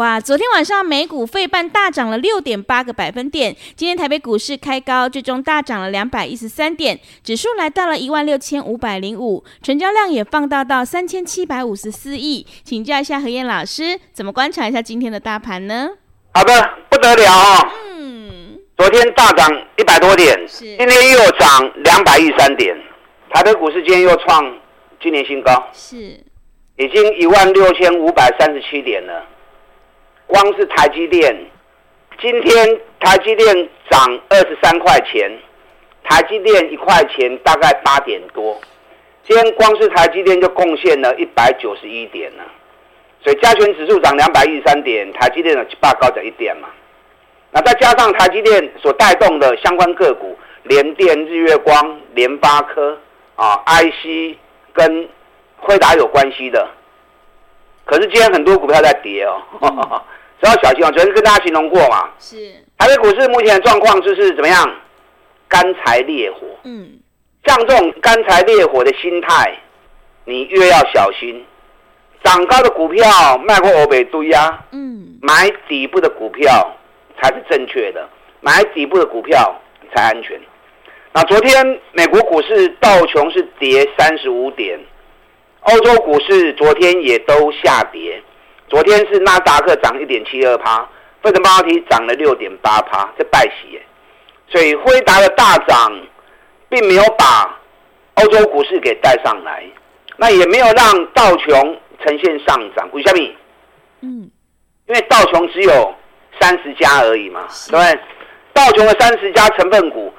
哇，昨天晚上美股费半大涨了六点八个百分点，今天台北股市开高，最终大涨了两百一十三点，指数来到了一万六千五百零五，成交量也放大到三千七百五十四亿。请教一下何燕老师，怎么观察一下今天的大盘呢？好的，不得了哦！嗯，昨天大涨一百多点，是今天又涨两百一十三点，台北股市今天又创今年新高，是已经一万六千五百三十七点了。光是台积电，今天台积电涨二十三块钱，台积电一块钱大概八点多，今天光是台积电就贡献了一百九十一点了，所以加权指数涨两百一十三点，台积电的八高在一点嘛，那再加上台积电所带动的相关个股，联电、日月光、联发科啊，IC 跟辉达有关系的，可是今天很多股票在跌哦。嗯 只要小心啊！昨天跟大家形容过嘛，是台北股市目前的状况就是怎么样？干柴烈火。嗯，像这种干柴烈火的心态，你越要小心。涨高的股票卖过欧北堆呀，嗯，买底部的股票才是正确的，买底部的股票才安全。那昨天美国股市道琼是跌三十五点，欧洲股市昨天也都下跌。昨天是纳斯达克涨一点七二趴，费城半导体涨了六点八趴，这败喜耶。所以辉达的大涨，并没有把欧洲股市给带上来，那也没有让道琼呈现上涨。为什么？嗯，因为道琼只有三十家而已嘛，对不对？道琼的三十家成分股，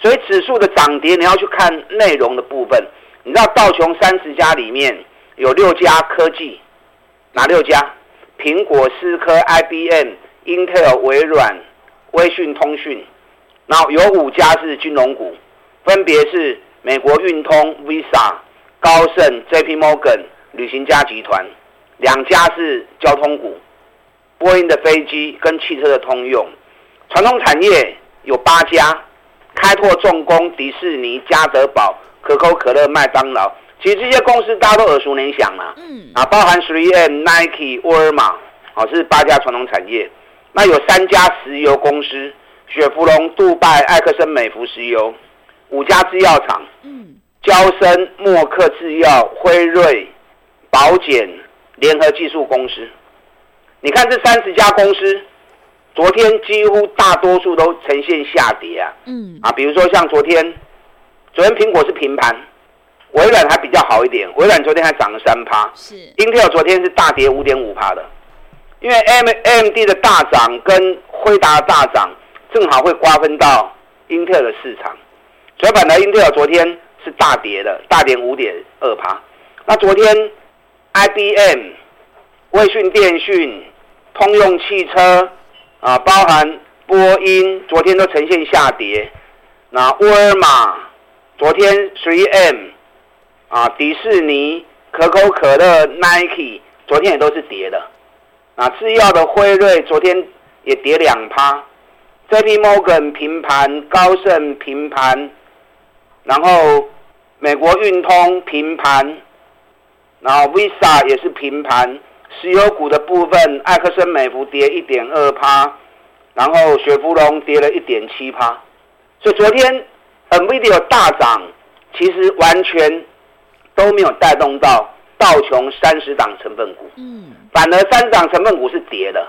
所以指数的涨跌你要去看内容的部分。你知道道琼三十家里面有六家科技。哪六家？苹果、思科、IBM、Intel、微软、微讯通讯，然后有五家是金融股，分别是美国运通、Visa、高盛、JP Morgan、旅行家集团，两家是交通股，波音的飞机跟汽车的通用。传统产业有八家，开拓重工、迪士尼、家得宝、可口可乐、麦当劳。其实这些公司大家都耳熟能详嘛，嗯，啊，包含 3M、Nike、沃尔玛，哦，是八家传统产业。那有三家石油公司：雪佛龙、杜拜、埃克森美孚石油；五家制药厂，嗯，娇生、默克制药、辉瑞、保检、联合技术公司。你看这三十家公司，昨天几乎大多数都呈现下跌啊，嗯，啊，比如说像昨天，昨天苹果是平盘。微软还比较好一点，微软昨天还涨了三趴，是。Intel 昨天是大跌五点五趴的，因为 M AMD 的大涨跟辉达的大涨，正好会瓜分到 Intel 的市场。所以反而 Intel 昨天是大跌的，大跌五点二趴。那昨天 IBM、微讯电讯、通用汽车啊，包含波音，昨天都呈现下跌。那沃尔玛昨天 3M。啊，迪士尼、可口可乐、Nike 昨天也都是跌的。啊，制药的辉瑞昨天也跌两趴，JP Morgan 平盘，高盛平盘，然后美国运通平盘，然后 Visa 也是平盘。石油股的部分，埃克森美孚跌一点二趴，然后雪佛龙跌了一点七趴。所以昨天 NVIDIA 大涨，其实完全。都没有带动到道琼三十档成分股，嗯，反而三十档成分股是跌的，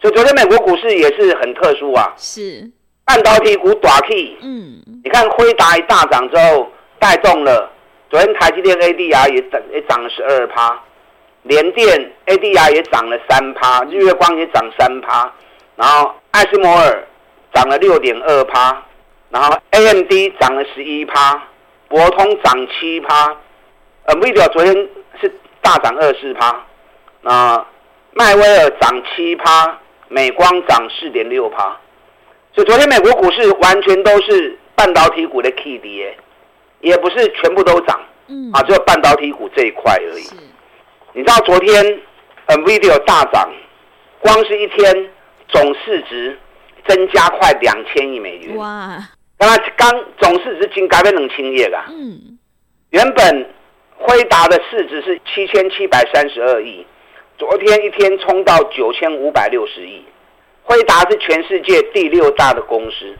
所以昨天美国股市也是很特殊啊，是。半导体股大起，嗯，你看辉达一大涨之后带动了，昨天台积电 ADR 也涨也涨了十二趴，联电 ADR 也涨了三趴，日月光也涨三趴，然后艾斯摩尔涨了六点二趴，然后 AMD 涨了十一趴，博通涨七趴，NVIDIA 昨天是大涨二十趴，那迈威尔涨七趴，美光涨四点六趴，所以昨天美国股市完全都是半导体股的 key 跌，也不是全部都涨，嗯，啊，只有半导体股这一块而已。你知道昨天 NVIDIA 大涨，光是一天总市值增加快两千亿美元，哇！那刚总市值仅改变两千亿啊。嗯。原本辉达的市值是七千七百三十二亿，昨天一天冲到九千五百六十亿。辉达是全世界第六大的公司，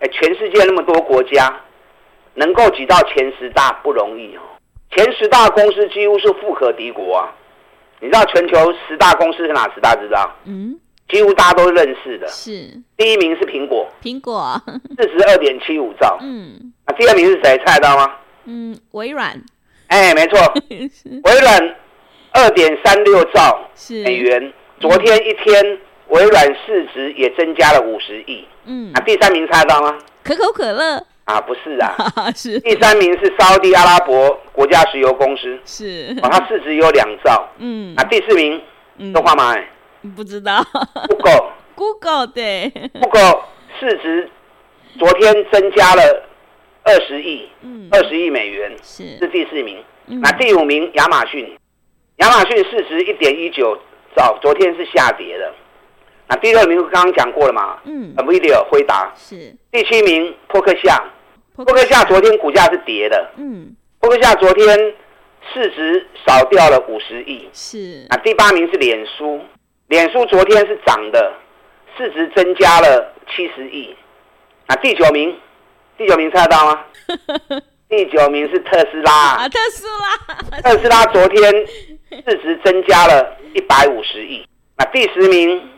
哎，全世界那么多国家，能够挤到前十大不容易哦。前十大公司几乎是富可敌国啊。你知道全球十大公司是哪十大？知道？嗯。几乎大家都认识的，是第一名是苹果，苹果四十二点七五兆，嗯，啊，第二名是谁？猜得到吗？嗯，微软，哎、欸，没错，微软二点三六兆美元，昨天一天微软市值也增加了五十亿，嗯，啊，第三名猜到吗？可口可乐。啊，不是啊，是。第三名是沙地阿拉伯国家石油公司，是，啊，它市值有两兆，嗯，啊，第四名，中华买。不知道，Google，Google 对，Google 市值昨天增加了二十亿，嗯，二十亿美元是。是第四名，嗯、那第五名亚马逊，亚马逊市值一点一九早，昨天是下跌的，那第六名刚刚讲过了嘛，嗯，NVIDIA 回答是。第七名波克夏，波克夏昨天股价是跌的，嗯，波克夏昨天市值少掉了五十亿，是，那第八名是脸书。脸书昨天是涨的，市值增加了七十亿。啊，第九名，第九名猜得到吗？第九名是特斯拉。啊，特斯拉，特斯拉昨天市值增加了一百五十亿。那第十名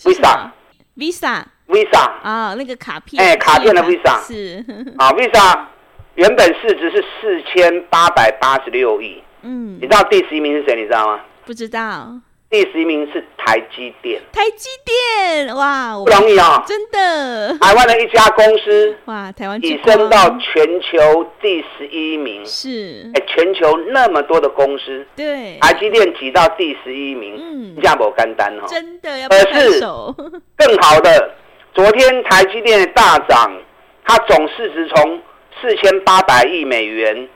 ，Visa，Visa，Visa 啊，那个卡片，哎，卡片的 Visa 是啊，Visa 原本市值是四千八百八十六亿。嗯，你知道第十一名是谁？你知道吗？不知道。第十一名是台积电，台积电哇，不容易啊，真的。台湾的一家公司哇，台湾跻升到全球第十一名，是。哎，全球那么多的公司，对，台积电挤到第十一名，嗯，价不干单哦，真的要拍手。可 是 更好的，昨天台积电的大涨，它总市值从四千八百亿美元。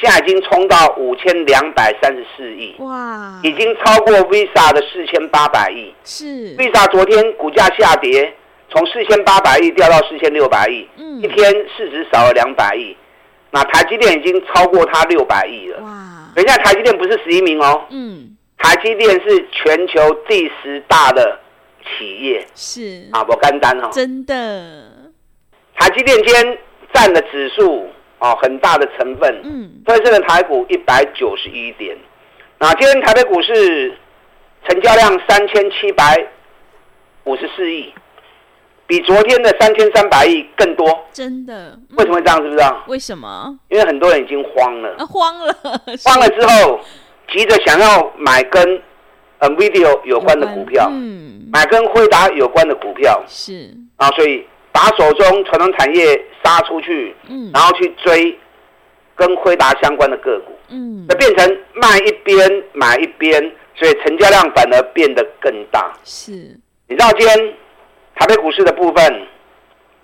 现在已经冲到五千两百三十四亿，哇，已经超过 Visa 的四千八百亿。是 Visa 昨天股价下跌，从四千八百亿掉到四千六百亿，嗯，一天市值少了两百亿。那台积电已经超过它六百亿了。哇，等一下，台积电不是十一名哦，嗯，台积电是全球第十大的企业。是啊，不干单哦，真的。台积电今天占的指数。哦，很大的成分，嗯，所以这个台股一百九十一点，那今天台北股市成交量三千七百五十四亿，比昨天的三千三百亿更多，真的？为什么会这样？知不知道？为什么？因为很多人已经慌了，啊、慌了，慌了之后，急着想要买跟 NVIDIA 有关的股票，嗯，买跟辉达有关的股票，是啊，所以。把手中传统产业杀出去，嗯，然后去追跟辉达相关的个股，嗯，那变成卖一边买一边，所以成交量反而变得更大。是，你知道今天台北股市的部分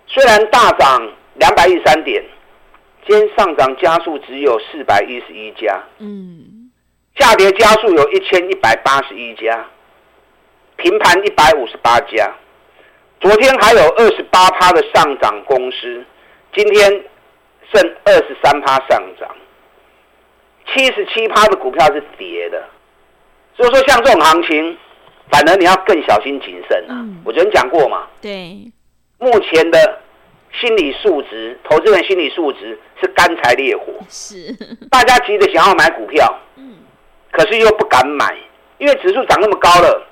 虽然大涨两百一十三点，今天上涨加速只有四百一十一家，嗯，下跌加速有一千一百八十一家，平盘一百五十八家。昨天还有二十八趴的上涨公司，今天剩二十三趴上涨，七十七趴的股票是跌的。所以说，像这种行情，反而你要更小心谨慎啊。嗯、我昨天讲过嘛，对，目前的心理素质，投资人心理素质是干柴烈火，是大家急着想要买股票，嗯，可是又不敢买，因为指数涨那么高了。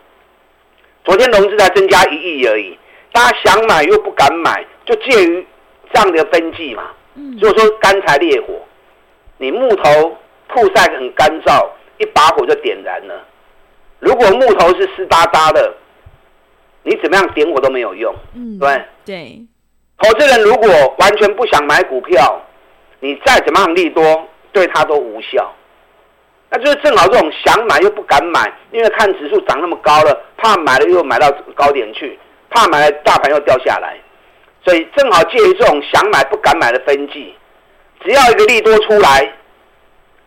昨天融资才增加一亿而已。大家想买又不敢买，就介于这样的分际嘛。嗯，所以说干柴烈火，你木头曝晒很干燥，一把火就点燃了。如果木头是湿哒哒的，你怎么样点火都没有用。嗯，对对。投资人如果完全不想买股票，你再怎么样利多，对他都无效。那就是正好这种想买又不敢买，因为看指数涨那么高了，怕买了又买到高点去，怕买了大盘又掉下来，所以正好借于这种想买不敢买的分际，只要一个利多出来，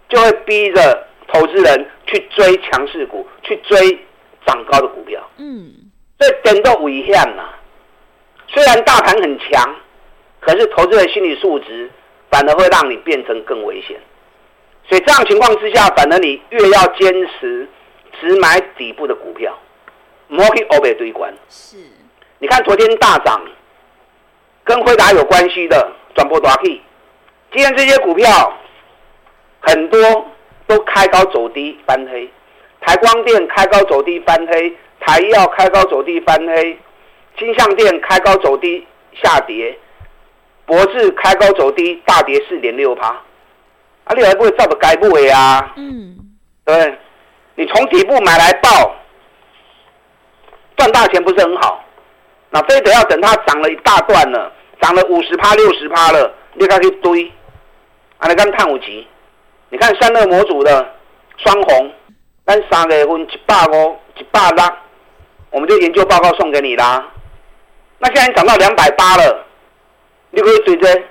就会逼着投资人去追强势股，去追涨高的股票。嗯，这点都危险呐。虽然大盘很强，可是投资人心理素质反而会让你变成更危险。所以这样情况之下，反而你越要坚持只买底部的股票，莫去欧北堆关。是，你看昨天大涨，跟辉达有关系的转播大 K，今天这些股票很多都开高走低翻黑，台光电开高走低翻黑，台药开高走低翻黑。金像电开高走低下跌，博智开高走低大跌四点六趴，啊，你还不会照着该不会啊？嗯，对，你从底部买来报，赚大钱不是很好？那非得要等它涨了一大段了，涨了五十趴六十趴了，你才可以堆，啊，你看碳五级，你看散热模组的双红，咱三个月份一百五一百六，我们就研究报告送给你啦。那现在涨到两百八了，你可以追追，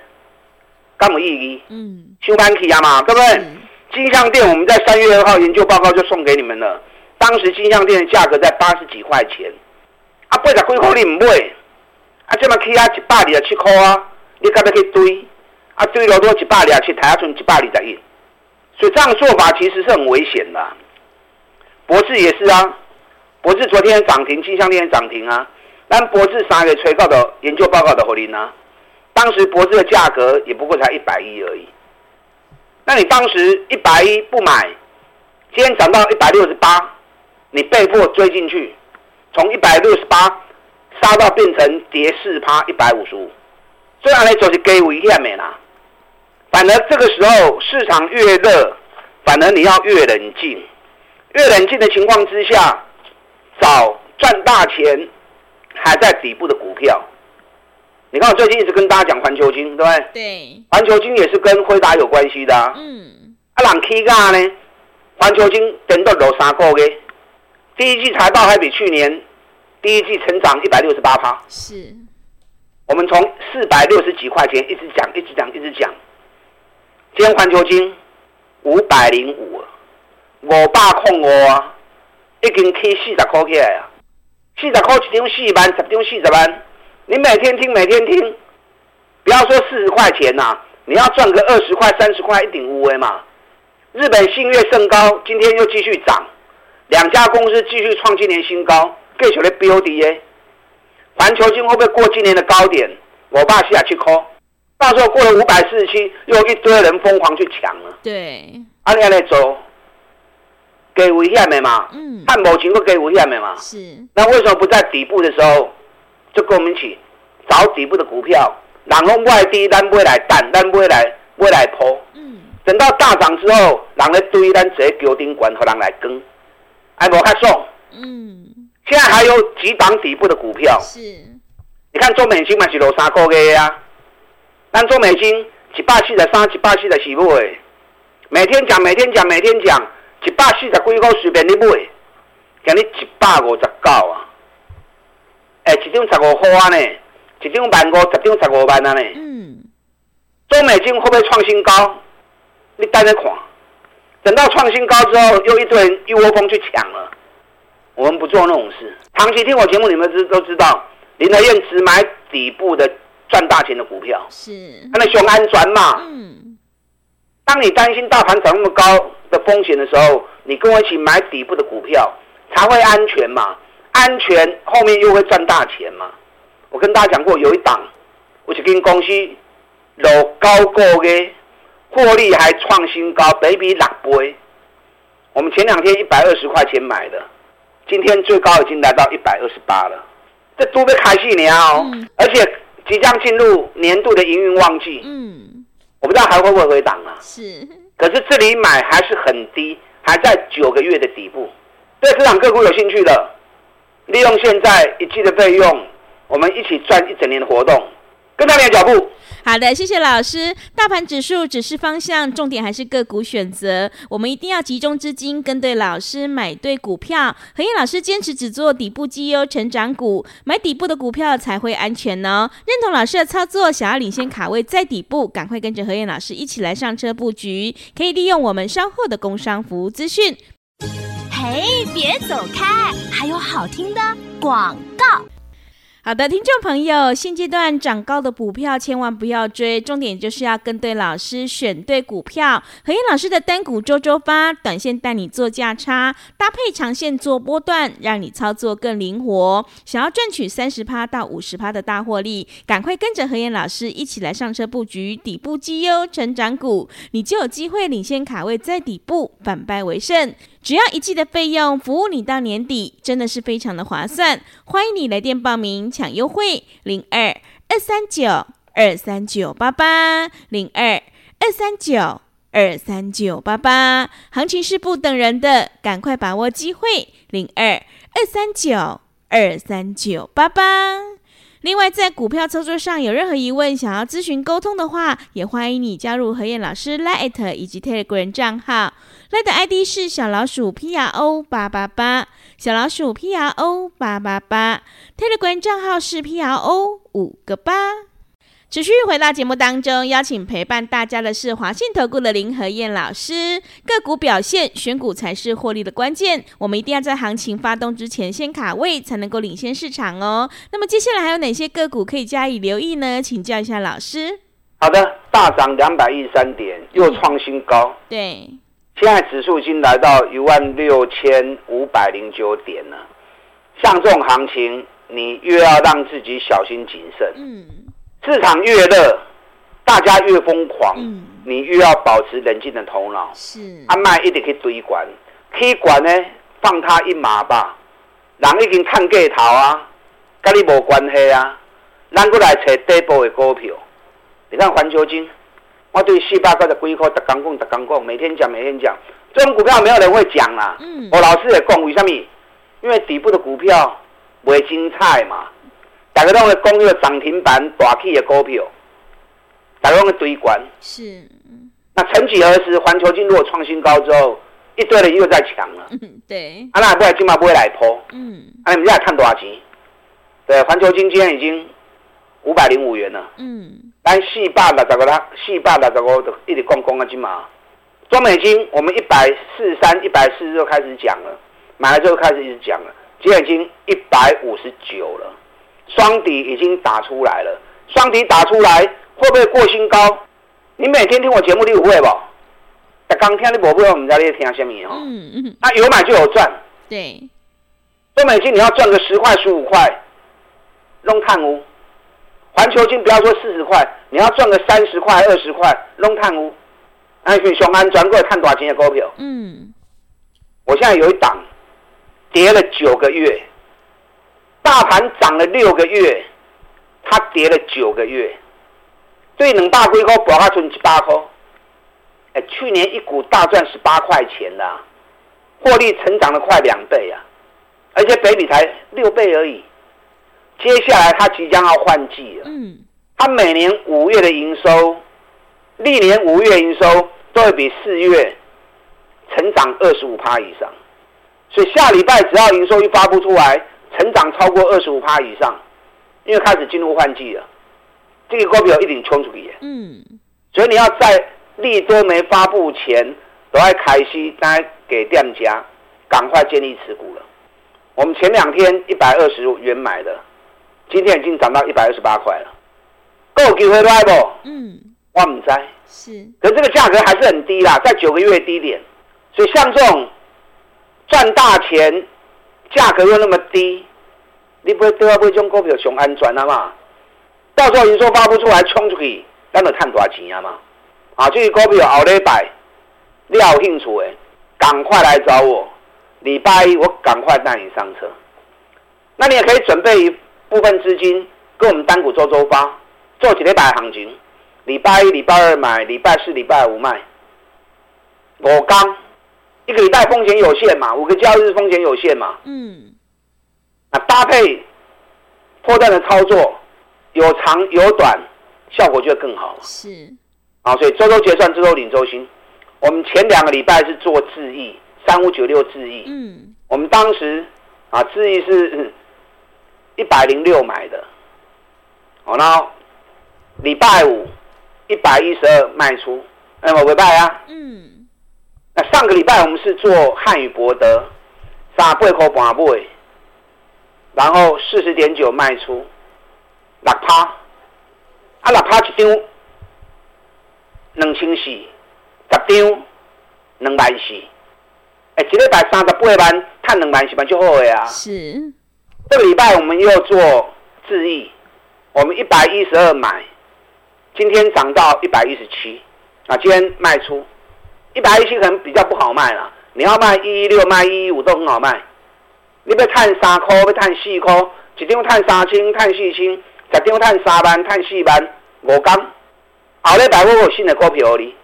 干么意义？嗯，休班起啊嘛，对不对？嗯、金像电我们在三月二号研究报告就送给你们了，当时金像电的价格在八十几块钱，啊，八十几块你唔买，啊，这么起啊一百二十七块啊，你干嘛去堆？啊，堆了多一百二十七，台下存一百二十一，所以这样做法其实是很危险的。博智也是啊，博智昨天涨停，金像电涨停啊。但博智三个催告的研究报告的回应呢？当时博智的价格也不过才一百一而已。那你当时一百一不买，今天涨到一百六十八，你被迫追进去，从一百六十八杀到变成跌四趴一百五十五，这样来走是给危险的啦。反而这个时候市场越热，反而你要越冷静，越冷静的情况之下，找赚大钱。还在底部的股票，你看我最近一直跟大家讲环球金，对不对？对，环球金也是跟辉达有关系的啊。嗯，啊，人起价呢？环球金等到有三个月，第一季财报还比去年第一季成长一百六十八趴。是，我们从四百六十几块钱一直讲，一直讲，一直讲。今天环球金五百零五，五百控五啊，已经起四十块起来啊。四十块一张四万，十张四十万。你每天听，每天听，不要说四十块钱呐、啊，你要赚个二十块、三十块一顶乌龟嘛。日本信越盛高，今天又继续涨，两家公司继续创今年新高，继续在飙的耶。环球金会不会过今年的高点？我爸下去抠，到时候过了五百四十七，又一堆人疯狂去抢了。对，按你来走。给危险的嘛，嗯，看某情况给危险的嘛，是。那为什么不在底部的时候就跟我们一起找底部的股票？然后外地，咱不会来弹，咱不会来不会来抛。嗯。等到大涨之后，人来堆，咱直接丢顶管和人来跟，哎，无较爽。嗯。现在还有几档底部的股票。是。你看中美金嘛是落三个月呀，但中美金一百四十三，一百四十四买，每天讲，每天讲，每天讲。一百四十几股随便你买，今日一百五十九啊！哎、欸，一张十五块呢，一张万五，十张十五万啊呢。嗯。中美金会不会创新高？你等着看，等到创新高之后，又一堆人一窝蜂去抢了。我们不做那种事。长期听我节目，你们知都知道，林德燕只买底部的赚大钱的股票。是。那熊安全嘛。嗯。当你担心大盘涨那么高。的风险的时候，你跟我一起买底部的股票才会安全嘛？安全后面又会赚大钱嘛？我跟大家讲过，有一档，我是跟公司老高过的，获利还创新高，比比六倍。我们前两天一百二十块钱买的，今天最高已经来到一百二十八了，这都被开戏了哦！嗯、而且即将进入年度的营运旺季，嗯，我不知道还会不会回档啊？是。可是这里买还是很低，还在九个月的底部。对这档个股有兴趣的，利用现在一季的费用，我们一起赚一整年的活动。跟上你的脚步。好的，谢谢老师。大盘指数只是方向，重点还是个股选择。我们一定要集中资金，跟对老师，买对股票。何燕老师坚持只做底部绩优成长股，买底部的股票才会安全哦。认同老师的操作，想要领先卡位在底部，赶快跟着何燕老师一起来上车布局。可以利用我们稍后的工商服务资讯。嘿，别走开，还有好听的广告。好的，听众朋友，现阶段涨高的股票千万不要追，重点就是要跟对老师，选对股票。何燕老师的单股周周发，短线带你做价差，搭配长线做波段，让你操作更灵活。想要赚取三十趴到五十趴的大获利，赶快跟着何燕老师一起来上车布局底部绩优成长股，你就有机会领先卡位在底部，反败为胜。只要一季的费用，服务你到年底，真的是非常的划算。欢迎你来电报名抢优惠，零二二三九二三九八八，零二二三九二三九八八。行情是不等人的，赶快把握机会，零二二三九二三九八八。另外，在股票操作上有任何疑问，想要咨询沟通的话，也欢迎你加入何燕老师 Line 以及 Telegram 账号。来的 ID 是小老鼠 P R O 八八八，小老鼠 P R O 八八八，Telegram 账号是 P R O 五个八。持续回到节目当中，邀请陪伴大家的是华信投顾的林和燕老师。个股表现，选股才是获利的关键。我们一定要在行情发动之前先卡位，才能够领先市场哦。那么接下来还有哪些个股可以加以留意呢？请教一下老师。好的，大涨两百一十三点，又创新高。嗯、对。现在指数已经来到一万六千五百零九点了。像这种行情，你越要让自己小心谨慎。嗯。市场越热，大家越疯狂。嗯。你越要保持冷静的头脑。是。阿麦一定可以堆管，可以管呢，放他一马吧。人已经探过头啊，跟你无关系啊。咱过来找底部的股票。你看环球晶。我对四百块的龟壳，特刚讲，特刚讲，每天讲，每天讲。这种股票没有人会讲啦。嗯。我老师也讲，为什么？因为底部的股票不会精彩嘛。大家都会讲一个涨停板大起的股票，大家都会堆关。是。那曾几何时，环球金如果创新高之后，一堆人又在抢了。嗯，对。啊，那不会金嘛不会来破。嗯。啊，你们现在看多少钱？对，环球金今天已经五百零五元了。嗯。但四百六十个啦，四百六十个都一直讲讲啊，金嘛。中美金我们一百四十三、一百四十就开始讲了，买了之后开始一直讲了，现在已经一百五十九了，双底已经打出来了，双底打出来会不会过新高？你每天听我节目你有会不？刚听你不会，我们在这里听什么哦？嗯嗯。啊有买就有赚。对。中美金你要赚个十块、十五块，弄碳污。环球金不要说四十块，你要赚个三十块、二十块，弄碳污。那去雄安转过来看多少钱的股票？嗯，我现在有一档跌了九个月，大盘涨了六个月，它跌了九个月，对两大龟壳博它存七八块。哎，去年一股大赚十八块钱的，获利成长了快两倍啊，而且北比才六倍而已。接下来它即将要换季了。嗯，它每年五月的营收，历年五月营收都会比四月成长二十五趴以上，所以下礼拜只要营收一发布出来，成长超过二十五趴以上，因为开始进入换季了，这个股票一定冲出去。嗯，所以你要在利多没发布前，都要开始该给店家赶快建立持股了。我们前两天一百二十元买的。今天已经涨到一百二十八块了，够机会来不？嗯，我唔知。是，可是这个价格还是很低啦，在九个月低点，所以像这种赚大钱，价格又那么低，你不会都要被这种股票熊安全啊嘛？到时候营收发不出来冲出去，咱就赚多少钱啊嘛？啊，这个股票后礼拜你有兴趣的，赶快来找我，礼拜一我赶快带你上车。那你也可以准备一。部分资金跟我们单股周周发，做几礼拜行情，礼拜一、礼拜二买，礼拜四、礼拜五卖。我刚一个礼拜风险有限嘛，五个交易日风险有限嘛。嗯。那搭配破断的操作，有长有短，效果就会更好。是，啊，所以周周结算，周周领周薪。我们前两个礼拜是做智易，三五九六智易。嗯，我们当时啊，智易是一百零六买的，哦，然后礼拜五一百一十二卖出，哎，我礼拜啊。嗯，那上个礼拜我们是做汉语博德，三八块半。买，然后四十点九卖出，六趴，啊，六趴一张，两千四。十张两万四，哎，一礼拜三十八万，赚两万四万就好了啊。是，这个礼拜我们又做智易，我们一百一十二买，今天涨到一百一十七，啊，今天卖出一百一十七可能比较不好卖了，你要卖一一六卖一一五都很好卖，你不要赚三块，要赚四块，一张赚三千，赚四千，十张赚三万，赚四万，五天，后礼拜我有新的股票哩。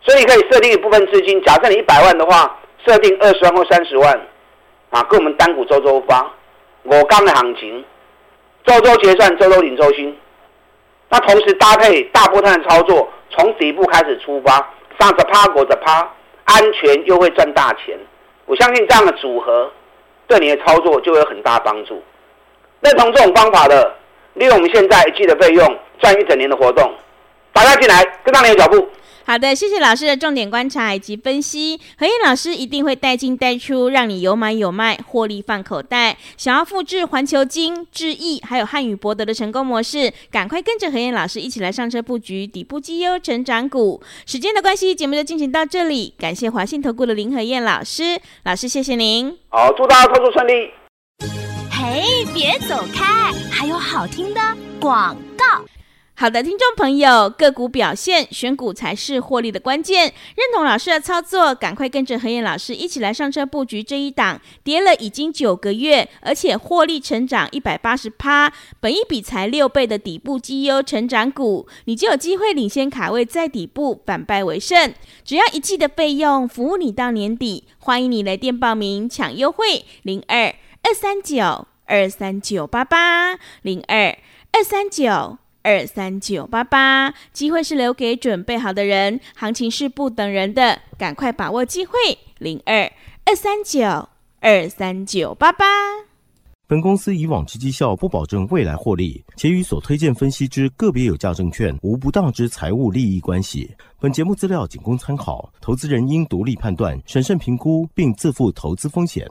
所以可以设定一部分资金，假设你一百万的话，设定二十万或三十万，啊，跟我们单股周周发，我刚的行情，周周结算，周周领周薪。那同时搭配大波段的操作，从底部开始出发，上着趴，过着趴，安全又会赚大钱。我相信这样的组合，对你的操作就会有很大帮助。认同这种方法的，利用我们现在一季的费用，赚一整年的活动，大家进来跟上你的脚步。好的，谢谢老师的重点观察以及分析。何燕老师一定会带进带出，让你有买有卖，获利放口袋。想要复制环球金、智易还有汉语博德的成功模式，赶快跟着何燕老师一起来上车布局底部绩优成长股。时间的关系，节目就进行到这里。感谢华信投顾的林何燕老师，老师谢谢您。好，祝大家操作顺利。嘿，别走开，还有好听的广告。好的，听众朋友，个股表现，选股才是获利的关键。认同老师的操作，赶快跟着和彦老师一起来上车布局这一档，跌了已经九个月，而且获利成长一百八十趴，本一比才六倍的底部绩优成长股，你就有机会领先卡位在底部，反败为胜。只要一季的费用，服务你到年底。欢迎你来电报名抢优惠，零二二三九二三九八八零二二三九。二三九八八，机会是留给准备好的人，行情是不等人的，赶快把握机会。零二二三九二三九八八。本公司以往之绩效不保证未来获利，且与所推荐分析之个别有价证券无不当之财务利益关系。本节目资料仅供参考，投资人应独立判断、审慎评估，并自负投资风险。